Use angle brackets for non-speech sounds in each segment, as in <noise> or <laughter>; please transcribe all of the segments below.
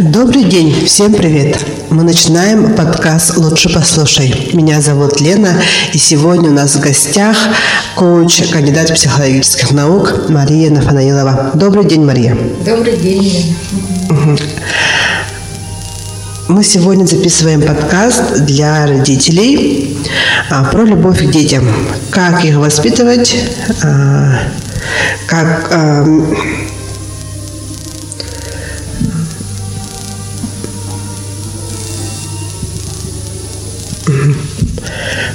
Добрый день, всем привет! Мы начинаем подкаст «Лучше послушай». Меня зовут Лена, и сегодня у нас в гостях коуч, кандидат психологических наук Мария Нафанаилова. Добрый день, Мария. Добрый день, Лена. Мы сегодня записываем подкаст для родителей а, про любовь к детям. Как их воспитывать, а, как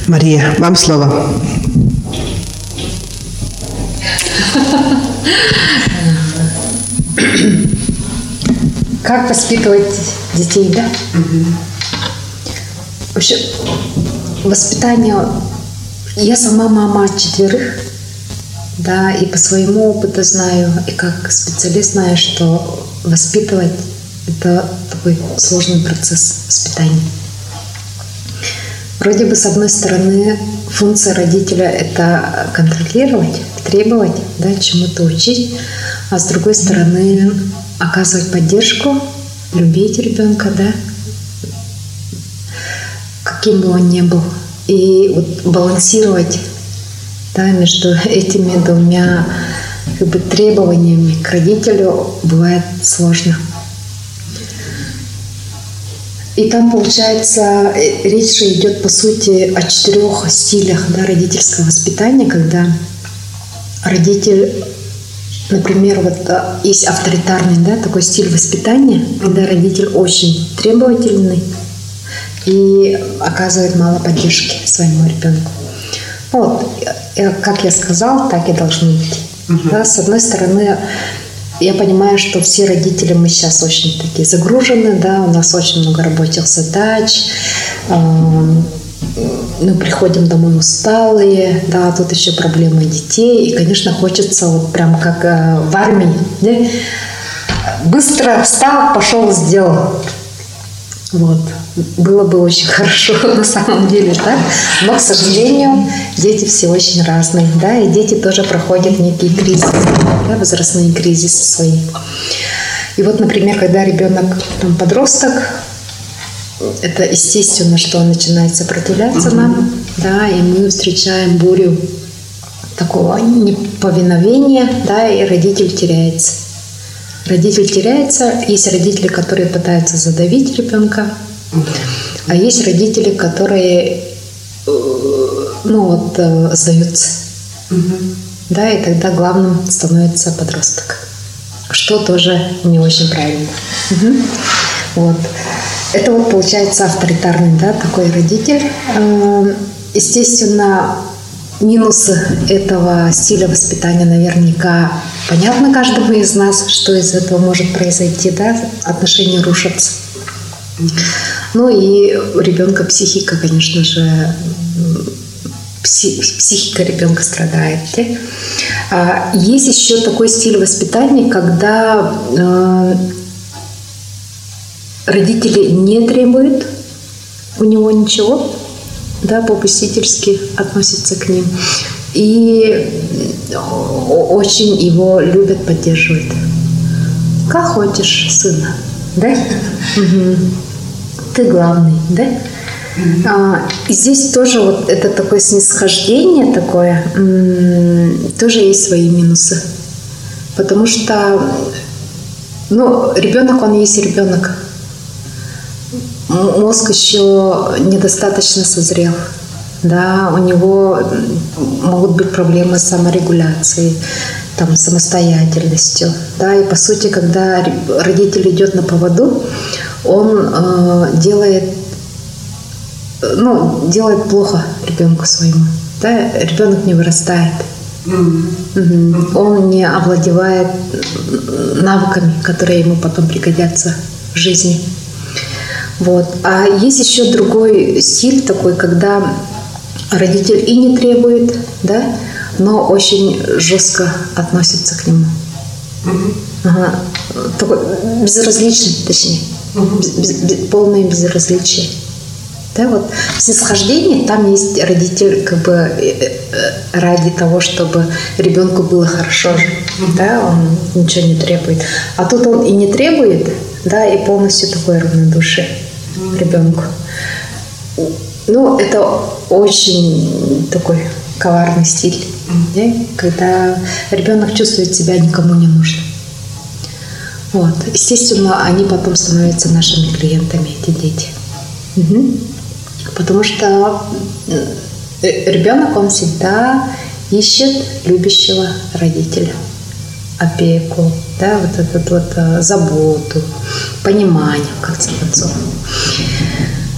Мария, вам слово. Как воспитывать детей, да? Вообще, воспитание... Я сама мама четверых, да, и по своему опыту знаю, и как специалист знаю, что воспитывать – это такой сложный процесс воспитания. Вроде бы, с одной стороны, функция родителя – это контролировать, требовать, да, чему-то учить, а с другой стороны, оказывать поддержку, любить ребенка, да, каким бы он ни был. И вот балансировать да, между этими двумя как бы, требованиями к родителю бывает сложно. И там, получается, э, речь же идет, по сути, о четырех стилях да, родительского воспитания, когда родитель, например, вот э, есть авторитарный да, такой стиль воспитания, когда родитель очень требовательный и оказывает мало поддержки своему ребенку. Вот, э, как я сказала, так и должно быть. Угу. Да, с одной стороны, я понимаю, что все родители мы сейчас очень такие загружены, да, у нас очень много рабочих задач, мы приходим домой усталые, да, тут еще проблемы детей, и, конечно, хочется вот прям как э, в армии, да, быстро встал, пошел, сделал. Вот. Было бы очень <laughs> хорошо на самом деле, да? Но, к сожалению, дети все очень разные, да, и дети тоже проходят некие кризисы, да, возрастные кризисы свои. И вот, например, когда ребенок там, подросток, это естественно, что он начинает сопротивляться нам, да, и мы встречаем бурю такого неповиновения, да, и родитель теряется. Родитель теряется. Есть родители, которые пытаются задавить ребенка, а есть родители, которые э, ну вот, э, сдаются. Да, и тогда главным становится подросток. Что тоже не очень правильно. Вот. Это вот получается авторитарный, да, такой родитель. Э, естественно, минусы этого стиля воспитания наверняка понятно каждому из нас, что из этого может произойти, да, отношения рушатся. Ну и у ребенка психика, конечно же, психика ребенка страдает. Да? А есть еще такой стиль воспитания, когда э, родители не требуют у него ничего, да, попустительски относятся к ним. И очень его любят, поддерживают. Как хочешь, сына, да? Ты главный, да? А, и здесь тоже вот это такое снисхождение такое, тоже есть свои минусы. Потому что, ну, ребенок, он есть ребенок мозг еще недостаточно созрел. Да, у него могут быть проблемы с саморегуляцией, там, самостоятельностью. Да, и по сути, когда родитель идет на поводу, он э, делает, ну, делает плохо ребенку своему. Да, ребенок не вырастает. Mm-hmm. Он не овладевает навыками, которые ему потом пригодятся в жизни. Вот. А есть еще другой стиль такой, когда родитель и не требует, да, но очень жестко относится к нему. Угу. Ага. Такой безразличный, точнее. Угу. Без, без, полное безразличие. Да, вот снисхождение, там есть родитель как бы э, э, ради того, чтобы ребенку было хорошо, да, он ничего не требует. А тут он и не требует, да, и полностью такой равнодушие ребенку. Ну, это очень такой коварный стиль, да? когда ребенок чувствует себя никому не нужным. Вот. Естественно, они потом становятся нашими клиентами, эти дети. Угу. Потому что э, ребенок, он всегда ищет любящего родителя, опеку, да, вот эту вот э, заботу, понимание, в конце концов.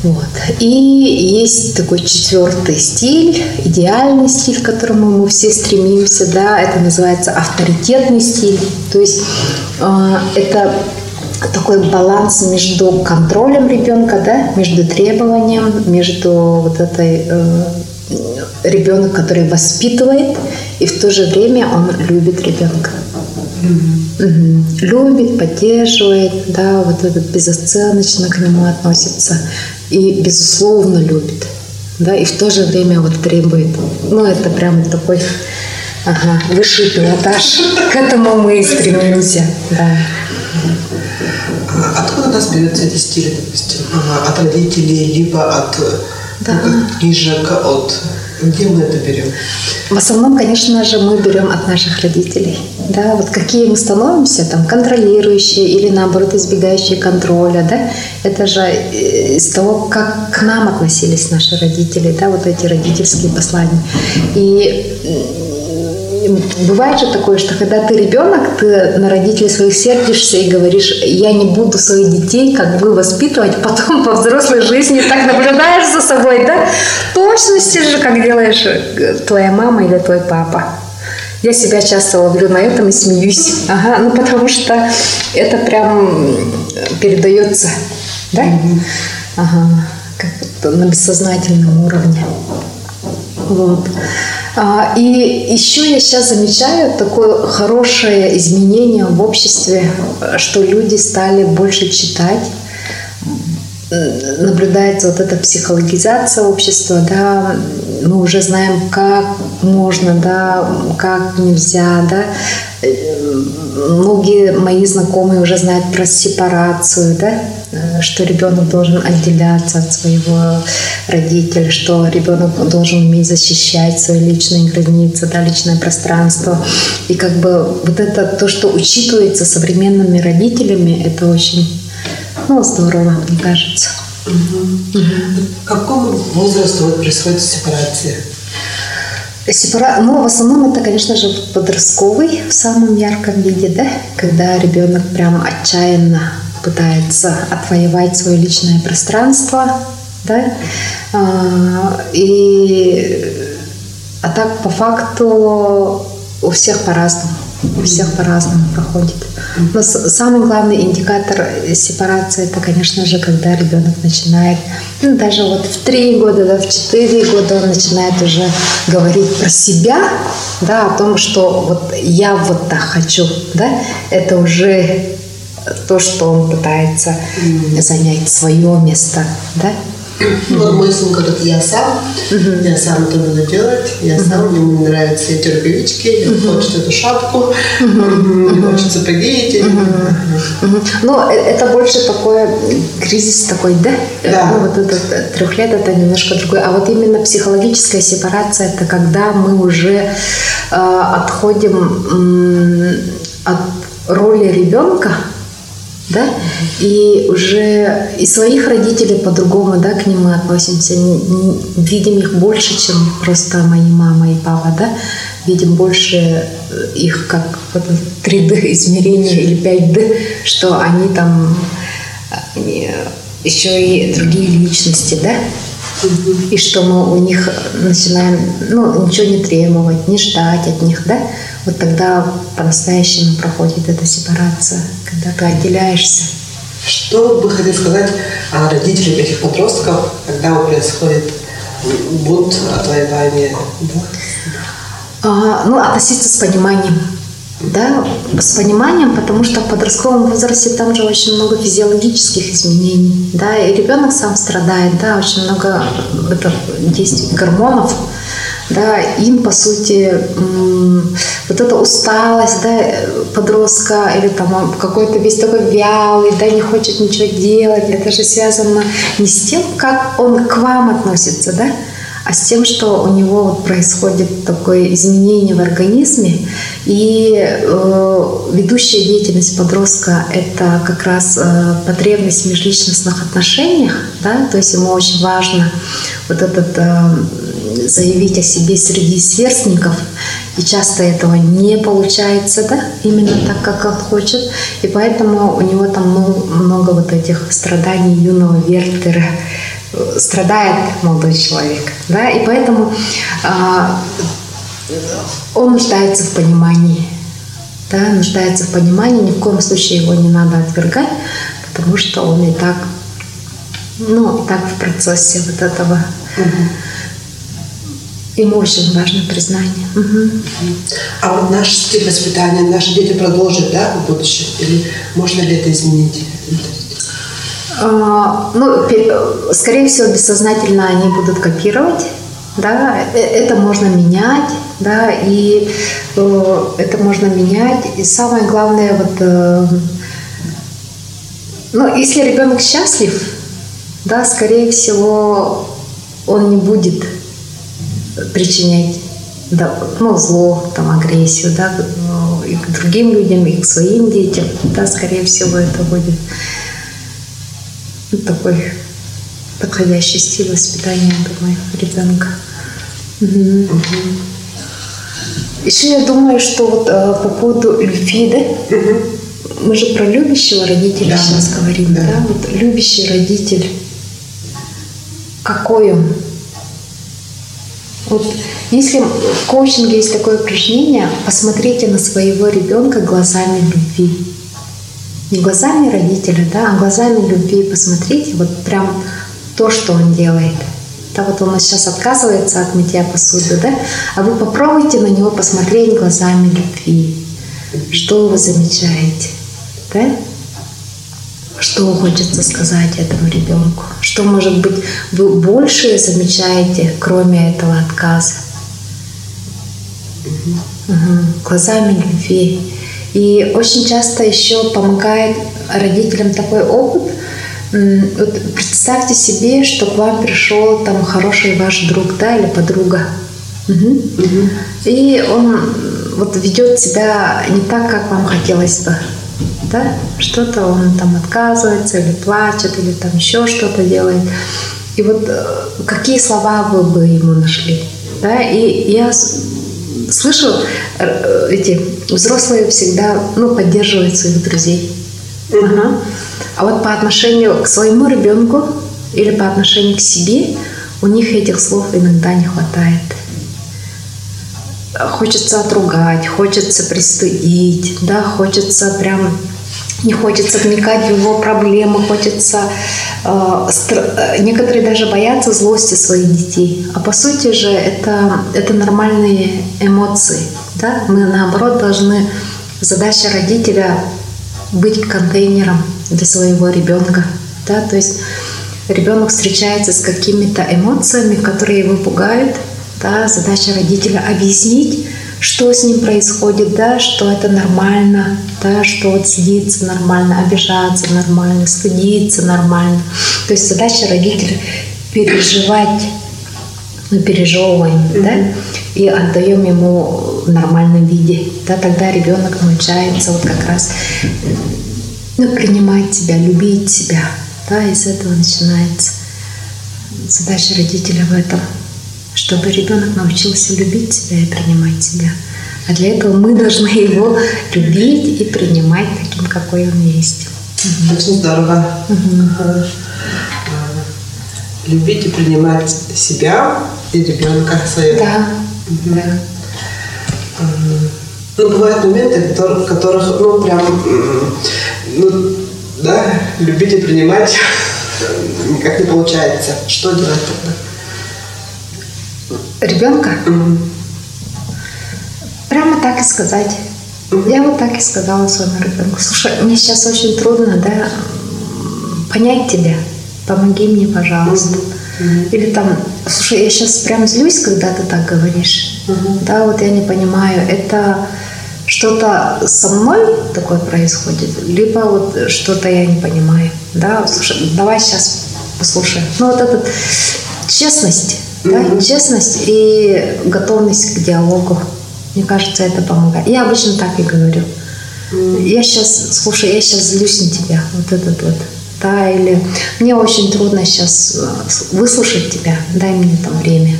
Вот. И есть такой четвертый стиль, идеальный стиль, к которому мы все стремимся, да, это называется авторитетный стиль. То есть э, это такой баланс между контролем ребенка, да, между требованием, между вот этой э, ребенок, который воспитывает, и в то же время он любит ребенка. Mm-hmm. Любит, поддерживает, да, вот этот безоценочно к нему относится и безусловно любит, да, и в то же время вот требует. Ну, это прям такой ага, высший пилотаж. К этому мы и стремимся, да. А откуда у нас берется эти стили, допустим? От родителей, либо от да. книжек, от где мы это берем? В основном, конечно же, мы берем от наших родителей. Да, вот какие мы становимся, там, контролирующие или, наоборот, избегающие контроля, да, это же э, из того, как к нам относились наши родители, да, вот эти родительские послания. И бывает же такое, что когда ты ребенок, ты на родителей своих сердишься и говоришь, я не буду своих детей как бы воспитывать, <laughs> потом по взрослой жизни так наблюдаешь за собой, да? Точности же, как делаешь э, твоя мама или твой папа. Я себя часто ловлю на этом и смеюсь. Ага, ну потому что это прям передается, да? Ага, как на бессознательном уровне. Вот. А, и еще я сейчас замечаю такое хорошее изменение в обществе, что люди стали больше читать, наблюдается вот эта психологизация общества, да, мы уже знаем, как можно, да, как нельзя, да. Многие мои знакомые уже знают про сепарацию, да, что ребенок должен отделяться от своего родителя, что ребенок должен уметь защищать свои личные границы, да, личное пространство. И как бы вот это то, что учитывается современными родителями, это очень ну, здорово, мне кажется. Угу. Угу. К какому возрасту происходит сепарация? Сепара... Ну, в основном это, конечно же, подростковый в самом ярком виде, да, когда ребенок прям отчаянно пытается отвоевать свое личное пространство, да, а, и а так по факту у всех по-разному, у всех по-разному проходит. Но самый главный индикатор сепарации это, конечно же, когда ребенок начинает, ну, даже вот в три года, да, в четыре года он начинает уже говорить про себя, да, о том, что вот я вот так хочу, да, это уже то, что он пытается занять свое место, да, вот мой сын говорит, я сам, я сам это буду делать, я сам, мне нравятся эти рукавички, мне хочется эту шапку, мне хочется сапоги эти. Ну, э, это больше такой кризис такой, да? Да. Ну, вот этот э, трех лет это немножко другой. А вот именно психологическая сепарация, это когда мы уже э, отходим от роли ребенка, да, и уже и своих родителей по-другому, да, к ним мы относимся, видим их больше, чем просто мои мама и папа, да, видим больше э, их как 3D измерение или 5D, что они там они еще и другие личности, да, и что мы у них начинаем, ну, ничего не требовать, не ждать от них, да, вот тогда по-настоящему проходит эта сепарация, когда ты отделяешься. Что бы хотел сказать о родителях этих подростков, когда происходит бунт, отвоевание? Да? А, ну, относиться с пониманием. Да, с пониманием, потому что в подростковом возрасте там же очень много физиологических изменений, да, и ребенок сам страдает, да, очень много это, действий гормонов, да, им, по сути, вот эта усталость, да, подростка, или там какой-то весь такой вялый, да, не хочет ничего делать, это же связано не с тем, как он к вам относится, да, а с тем, что у него вот происходит такое изменение в организме. И э, ведущая деятельность подростка – это как раз э, потребность в межличностных отношениях, да, то есть ему очень важно вот этот э, заявить о себе среди сверстников, и часто этого не получается, да, именно так, как он хочет, и поэтому у него там много, много вот этих страданий юного Вертера, страдает молодой человек, да, и поэтому а, он нуждается в понимании, да, нуждается в понимании, ни в коем случае его не надо отвергать, потому что он и так, ну, и так в процессе вот этого. Угу. Ему очень важно признание. Угу. А вот наш стиль воспитания, наши дети продолжат, да, в будущем? Или можно ли это изменить? А, ну, скорее всего, бессознательно они будут копировать, да, э, это можно менять, да, и э, это можно менять. И самое главное, вот, э, ну, если ребенок счастлив, да, скорее всего, он не будет причинять да, ну, зло, там, агрессию, да, и к другим людям, и к своим детям, да, скорее всего, это будет ну, такой подходящий стиль воспитания, думаю, ребенка. Угу. Угу. Еще я думаю, что вот э, по поводу любви, да, угу. мы же про любящего родителя да. сейчас говорим, да. да, вот любящий родитель, какой он? Вот если в коучинге есть такое упражнение, посмотрите на своего ребенка глазами любви не глазами родителя, да, а глазами любви. Посмотрите, вот прям то, что он делает. Да, вот он сейчас отказывается от мытья посуды, да, а вы попробуйте на него посмотреть глазами любви. Что вы замечаете, да? Что хочется сказать этому ребенку? Что, может быть, вы больше замечаете, кроме этого отказа? Угу. Глазами любви. И очень часто еще помогает родителям такой опыт. Вот представьте себе, что к вам пришел там хороший ваш друг, да, или подруга. Угу. Угу. И он вот ведет себя не так, как вам хотелось бы. Да? Что-то он там отказывается или плачет, или там еще что-то делает. И вот э, какие слова вы бы ему нашли? Да? И я слышу, э, эти взрослые всегда ну, поддерживают своих друзей. Ага. А вот по отношению к своему ребенку или по отношению к себе у них этих слов иногда не хватает. Хочется отругать, хочется пристыдить, да, хочется прям не хочется вникать в его проблемы, хочется... Э, стр... Некоторые даже боятся злости своих детей. А по сути же это, это нормальные эмоции. Да? Мы наоборот должны... Задача родителя быть контейнером для своего ребенка. Да? То есть ребенок встречается с какими-то эмоциями, которые его пугают. Да? Задача родителя объяснить, что с ним происходит, да, что это нормально, да, что вот злиться нормально, обижаться нормально, стыдиться нормально. То есть задача родителя переживать, мы пережевываем, mm-hmm. да, и отдаем ему в нормальном виде. Да, тогда ребенок научается вот как раз ну, принимать себя, любить себя. Да, из этого начинается задача родителя в этом чтобы ребенок научился любить себя и принимать себя. А для этого мы должны его любить и принимать таким, какой он есть. Очень здорово. Угу. Любить и принимать себя и ребенка своего. Да. Угу. да. Ну, бывают моменты, в которых, ну, прям, ну, да, любить и принимать <laughs> никак не получается. Что делать тогда? Ребенка. Прямо так и сказать. Я вот так и сказала своему ребенку. Слушай, мне сейчас очень трудно, да, понять тебя. Помоги мне, пожалуйста. Или там, Слушай, я сейчас прям злюсь, когда ты так говоришь. Да, вот я не понимаю, это что-то со мной такое происходит, либо вот что-то я не понимаю. Да, слушай, давай сейчас послушаем. Ну вот этот честность, да, честность и готовность к диалогу. Мне кажется, это помогает. Я обычно так и говорю. Я сейчас, слушай, я сейчас злюсь на тебя. Вот этот вот. Да, или мне очень трудно сейчас выслушать тебя. Дай мне там время.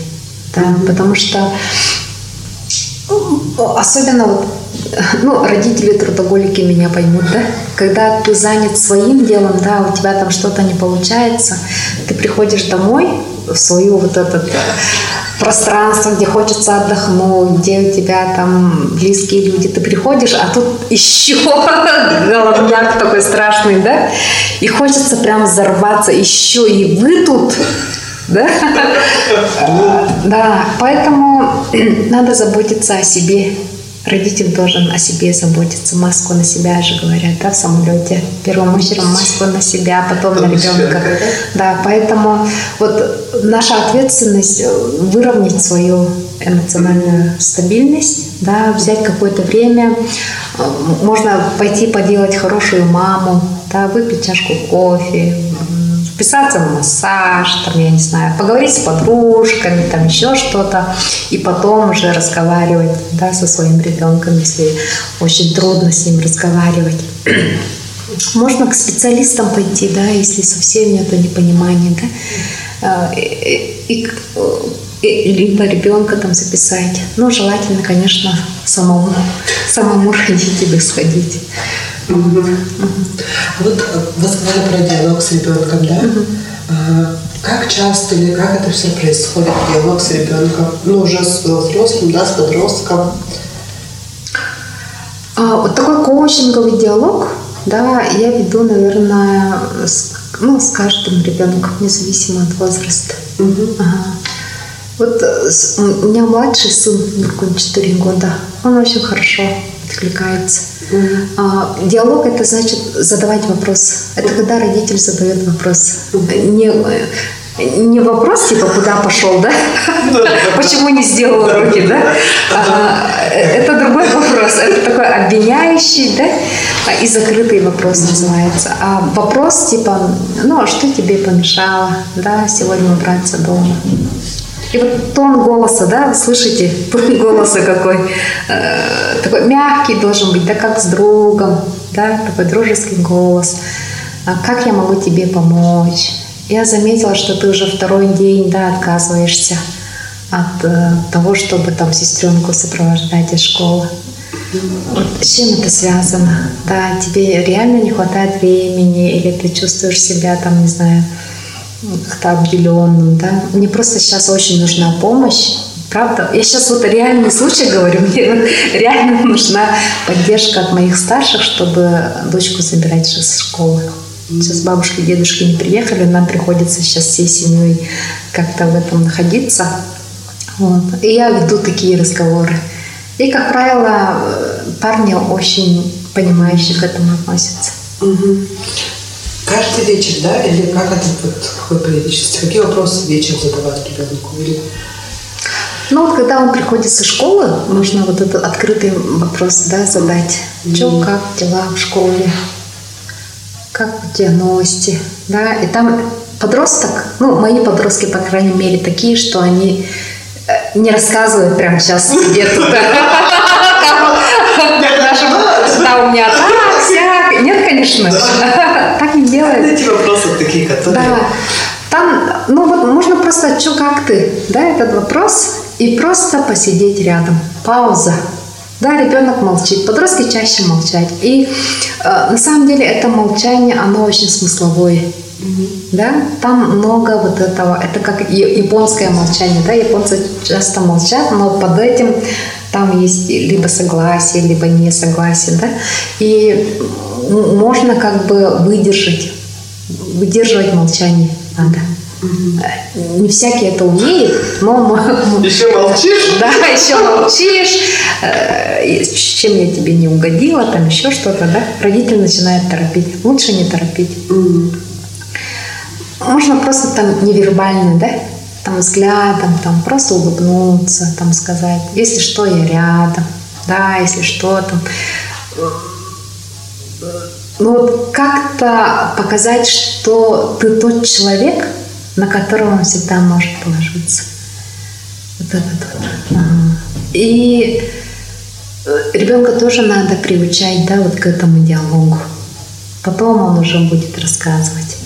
Да, потому что ну, особенно вот, <laughs> ну, родители трудоголики меня поймут, да? Когда ты занят своим делом, да, у тебя там что-то не получается, ты приходишь домой свою вот этот э, пространство, где хочется отдохнуть, где у тебя там близкие люди, ты приходишь, а тут еще головняк такой страшный, да? И хочется прям взорваться, еще и вы тут, да? <laughs> Да, поэтому надо заботиться о себе. Родитель должен о себе заботиться. Маску на себя же говорят, да, в самолете. Первым очередь маску на себя, потом на ребенка. Да, поэтому вот наша ответственность э, выровнять свою эмоциональную стабильность, да, взять какое-то время, э, можно пойти поделать хорошую маму, да, выпить чашку кофе, вписаться в массаж, там, я не знаю, поговорить с подружками, там еще что-то, и потом уже разговаривать да, со своим ребенком, если очень трудно с ним разговаривать. <clears throat> Можно к специалистам пойти, да, если совсем нет непонимания, да, и, и, и, либо ребенка там записать. Но желательно, конечно, самому, самому <laughs> родителю сходить. Вот вы сказали про диалог с ребенком, да? А, Как часто или как это все происходит, диалог с ребенком? Ну, уже с взрослым, да, с подростком. А, вот такой коучинговый диалог, да, я веду, наверное, с, ну, с каждым ребенком, независимо от возраста. Ага. Вот э, с- у меня младший сын, Нуркун, 4 года, он очень хорошо откликается. А, диалог это значит задавать вопрос. Это когда родитель задает вопрос. Не, э, не вопрос типа куда пошел, да? Почему не сделал уроки, да? А, это другой вопрос. Это такой обвиняющий, да? А, И закрытый вопрос называется. А вопрос типа, ну а что тебе помешало, да, сегодня убраться дома? И вот тон голоса, да, вы слышите, <laughs> тон голоса какой, э, такой мягкий должен быть, да, как с другом, да, такой дружеский голос. А как я могу тебе помочь? Я заметила, что ты уже второй день, да, отказываешься от э, того, чтобы там сестренку сопровождать из школы. Вот с чем это связано? Да, тебе реально не хватает времени, или ты чувствуешь себя там, не знаю, как-то обделенным, да. Мне просто сейчас очень нужна помощь, правда. Я сейчас вот реальный случай говорю, <laughs> мне вот реально нужна поддержка от моих старших, чтобы дочку забирать сейчас с школы. Сейчас бабушки и дедушки не приехали, нам приходится сейчас всей семьей как-то в этом находиться. Вот. И я веду такие разговоры. И, как правило, э, парни очень понимающе к этому относятся. Каждый вечер, да? Или как это вот какой периодичности? Какие вопросы вечером задавать ребенку? Или... Ну вот когда он приходит со школы, нужно вот этот открытый вопрос да, задать. Че, как дела в школе? Как у тебя новости? Да, и там подросток, ну, мои подростки, по крайней мере, такие, что они э, не рассказывают прямо сейчас тут. <laughs> Да, у меня так, сяк. Нет, конечно. <laughs> Так не делают. Эти вопросы такие, которые... Да. Там, ну вот можно просто, что как ты, да, этот вопрос, и просто посидеть рядом. Пауза. Да, ребенок молчит, подростки чаще молчат. И э, на самом деле это молчание, оно очень смысловое. Да, там много вот этого, это как японское молчание, да, японцы часто молчат, но под этим там есть либо согласие, либо несогласие, да, и можно как бы выдержать, выдерживать молчание надо. Э, Не всякий это умеет, но Еще молчишь? да, еще молчишь, э, чем я тебе не угодила, там еще что-то, да, родитель начинает торопить. Лучше не торопить. Можно просто там невербально, да, там взглядом, там просто улыбнуться, там сказать, если что, я рядом, да, если что, там ну вот как-то показать, что ты тот человек, на которого он всегда может положиться. Вот это вот. И э, ребенка тоже надо приучать, да, вот к этому диалогу. Потом он уже будет рассказывать.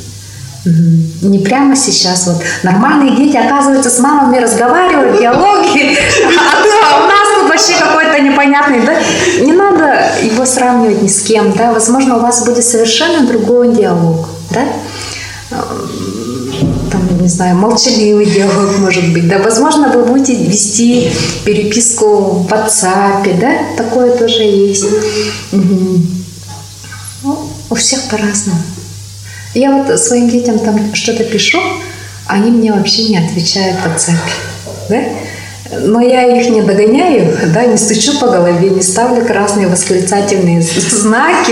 Не прямо сейчас вот. Нормальные дети, оказывается, с мамами разговаривают, диалоги, <laughs> а нас тут вообще какой-то непонятный, да? Не надо его сравнивать ни с кем, да? Возможно, у вас будет совершенно другой диалог, да? Там, не знаю, молчаливый диалог, может быть, да? Возможно, вы будете вести переписку в WhatsApp, да? Такое тоже есть. Угу. Ну, у всех по-разному. Я вот своим детям там что-то пишу, они мне вообще не отвечают в WhatsApp. Да? Но я их не догоняю, да, не стучу по голове, не ставлю красные восклицательные знаки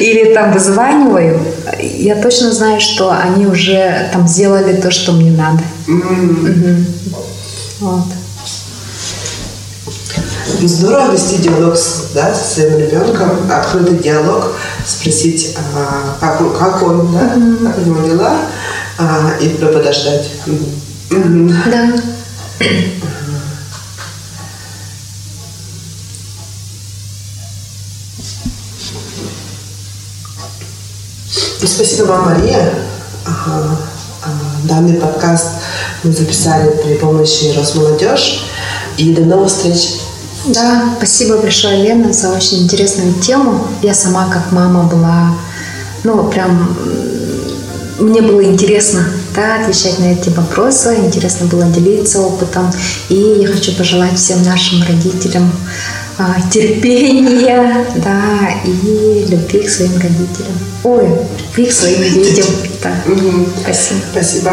или там вызваниваю. Я точно знаю, что они уже там сделали то, что мне надо. Mm-hmm. Угу. Вот. Здорово вести диалог с, да, со своим ребенком, открытый диалог, спросить, а, как, он, как он, да, mm-hmm. как у него дела, а, и подождать. Mm-hmm. Да. <clears throat> Спасибо вам, Мария. Данный подкаст мы записали при помощи Росмолодежь. И до новых встреч. Да, спасибо большое, Лена, за очень интересную тему. Я сама как мама была, ну, прям мне было интересно да, отвечать на эти вопросы, интересно было делиться опытом. И я хочу пожелать всем нашим родителям терпения, да, и любви к своим родителям. Ой, любви к своим детям. Да. Спасибо. Спасибо.